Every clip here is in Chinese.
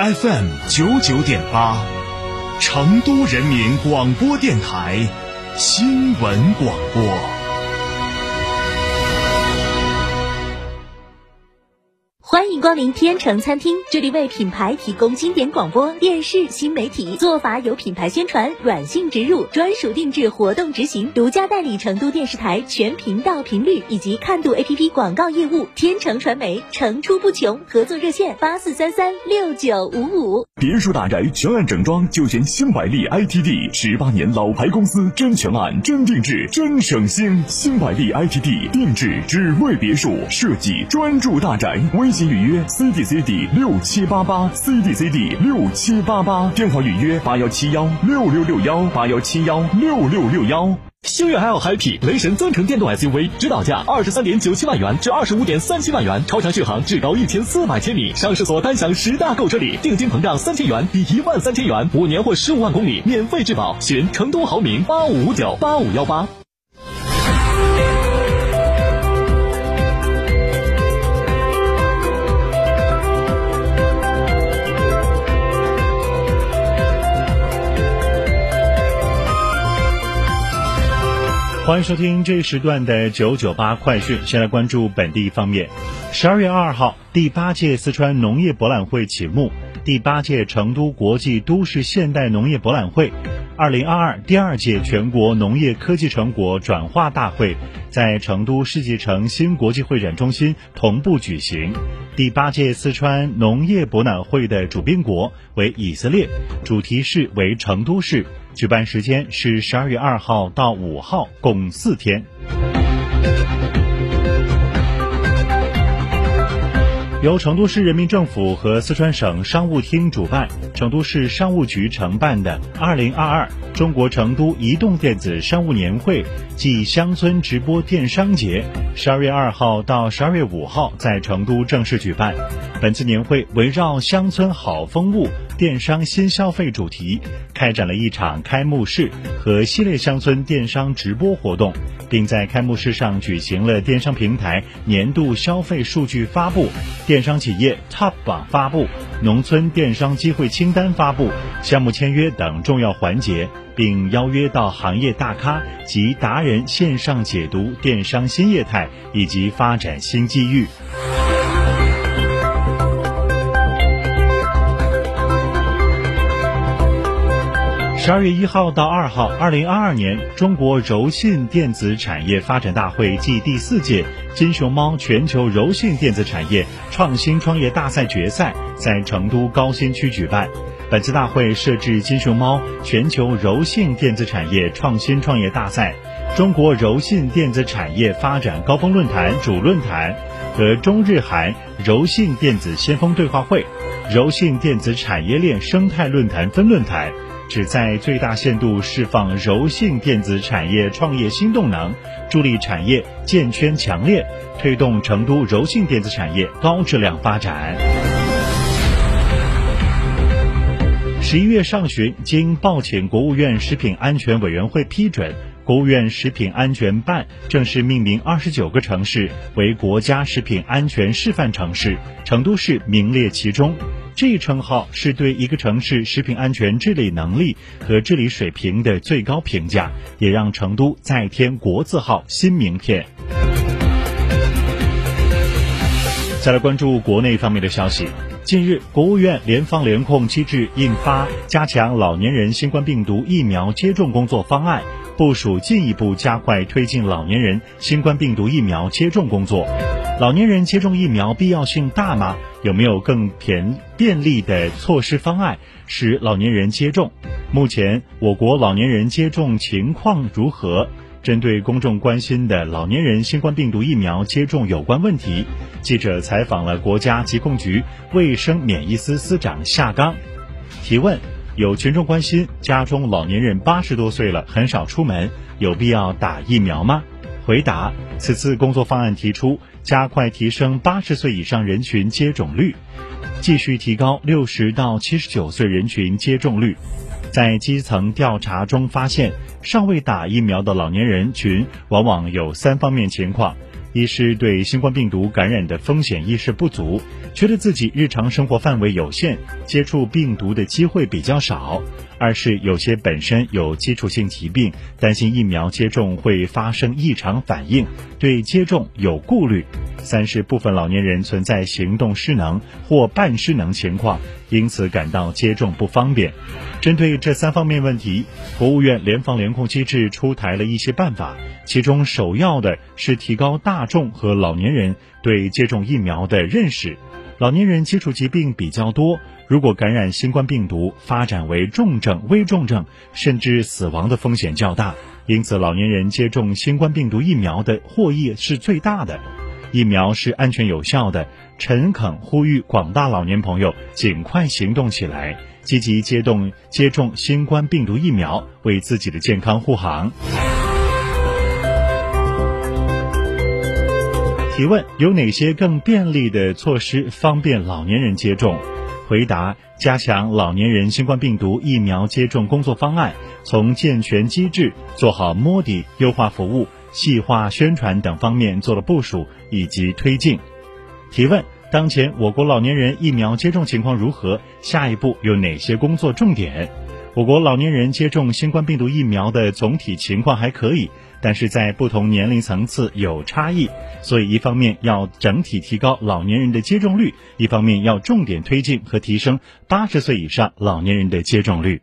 ，FM 九九点八，成都人民广播电台新闻广播。欢迎光临天成餐厅，这里为品牌提供经典广播电视新媒体做法有品牌宣传、软性植入、专属定制、活动执行，独家代理成都电视台全频道频率以及看度 APP 广告业务。天成传媒层出不穷，合作热线八四三三六九五五。别墅大宅全案整装就选新百利 ITD，十八年老牌公司，真全案、真定制、真省心。新百利 ITD 定制只为别墅设计，专注大宅。微预约 C D C D 六七八八 C D C D 六七八八电话预约八幺七幺六六六幺八幺七幺六六六幺。星越 L Happy 雷神增程电动 SUV 指导价二十三点九七万元至二十五点三七万元，超长续航至高一千四百千米，上市所单享十大购车礼，定金膨胀三千元抵一万三千元，五年或十五万公里免费质保。寻成都豪明八五五九八五幺八。欢迎收听这一时段的九九八快讯。先来关注本地方面。十二月二号，第八届四川农业博览会启幕，第八届成都国际都市现代农业博览会、二零二二第二届全国农业科技成果转化大会在成都世纪城新国际会展中心同步举行。第八届四川农业博览会的主宾国为以色列，主题市为成都市。举办时间是十二月二号到五号，共四天。由成都市人民政府和四川省商务厅主办，成都市商务局承办的二零二二中国成都移动电子商务年会暨乡村直播电商节，十二月二号到十二月五号在成都正式举办。本次年会围绕乡村好风物、电商新消费主题，开展了一场开幕式和系列乡村电商直播活动。并在开幕式上举行了电商平台年度消费数据发布、电商企业 TOP 榜发布、农村电商机会清单发布、项目签约等重要环节，并邀约到行业大咖及达人线上解读电商新业态以及发展新机遇。十二月一号到二号，二零二二年中国柔性电子产业发展大会暨第四届金熊猫全球柔性电子产业创新创业大赛决赛在成都高新区举办。本次大会设置金熊猫全球柔性电子产业创新创业大赛、中国柔性电子产业发展高峰论坛主论坛和中日韩柔性电子先锋对话会、柔性电子产业链生态论坛分论坛。旨在最大限度释放柔性电子产业创业新动能，助力产业建圈强链，推动成都柔性电子产业高质量发展。十一月上旬，经报请国务院食品安全委员会批准，国务院食品安全办正式命名二十九个城市为国家食品安全示范城市，成都市名列其中。这一称号是对一个城市食品安全治理能力和治理水平的最高评价，也让成都再添国字号新名片。再来关注国内方面的消息，近日，国务院联防联控机制印发《加强老年人新冠病毒疫苗接种工作方案》，部署进一步加快推进老年人新冠病毒疫苗接种工作。老年人接种疫苗必要性大吗？有没有更便便利的措施方案使老年人接种？目前我国老年人接种情况如何？针对公众关心的老年人新冠病毒疫苗接种有关问题，记者采访了国家疾控局卫生免疫司司长夏刚。提问：有群众关心，家中老年人八十多岁了，很少出门，有必要打疫苗吗？回答：此次工作方案提出，加快提升八十岁以上人群接种率，继续提高六十到七十九岁人群接种率。在基层调查中发现，尚未打疫苗的老年人群往往有三方面情况：一是对新冠病毒感染的风险意识不足，觉得自己日常生活范围有限，接触病毒的机会比较少；二是有些本身有基础性疾病，担心疫苗接种会发生异常反应，对接种有顾虑；三是部分老年人存在行动失能或半失能情况，因此感到接种不方便。针对这三方面问题，国务院联防联控机制出台了一些办法，其中首要的是提高大众和老年人对接种疫苗的认识。老年人接触疾病比较多，如果感染新冠病毒，发展为重症、危重症，甚至死亡的风险较大，因此老年人接种新冠病毒疫苗的获益是最大的。疫苗是安全有效的，诚恳呼吁广大老年朋友尽快行动起来。积极接种接种新冠病毒疫苗，为自己的健康护航。提问：有哪些更便利的措施方便老年人接种？回答：加强老年人新冠病毒疫苗接种工作方案，从健全机制、做好摸底、优化服务、细化宣传等方面做了部署以及推进。提问。当前我国老年人疫苗接种情况如何？下一步有哪些工作重点？我国老年人接种新冠病毒疫苗的总体情况还可以，但是在不同年龄层次有差异，所以一方面要整体提高老年人的接种率，一方面要重点推进和提升八十岁以上老年人的接种率。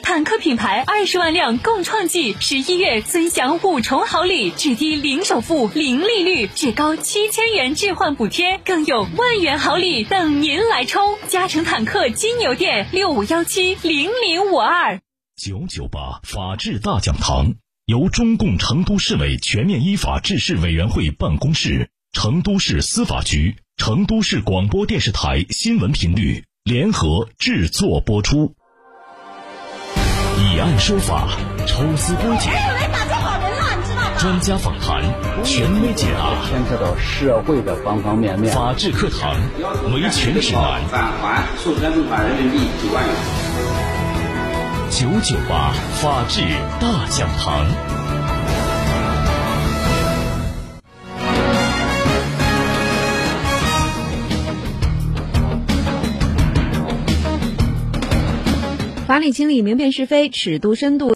坦克品牌二十万辆共创季，十一月尊享五重好礼：至低零首付、零利率，至高七千元置换补贴，更有万元好礼等您来抽。嘉诚坦克金牛店六五幺七零零。五二九九八法治大讲堂由中共成都市委全面依法治市委员会办公室、成都市司法局、成都市广播电视台新闻频率联合制作播出。以案说法，抽丝剥茧，专家访谈，权威解答，牵扯到社会的方方面面。法治课堂，维权指南。返还授权证款人民币九万元。九九八法治大讲堂，法理清理，明辨是非，尺度深度。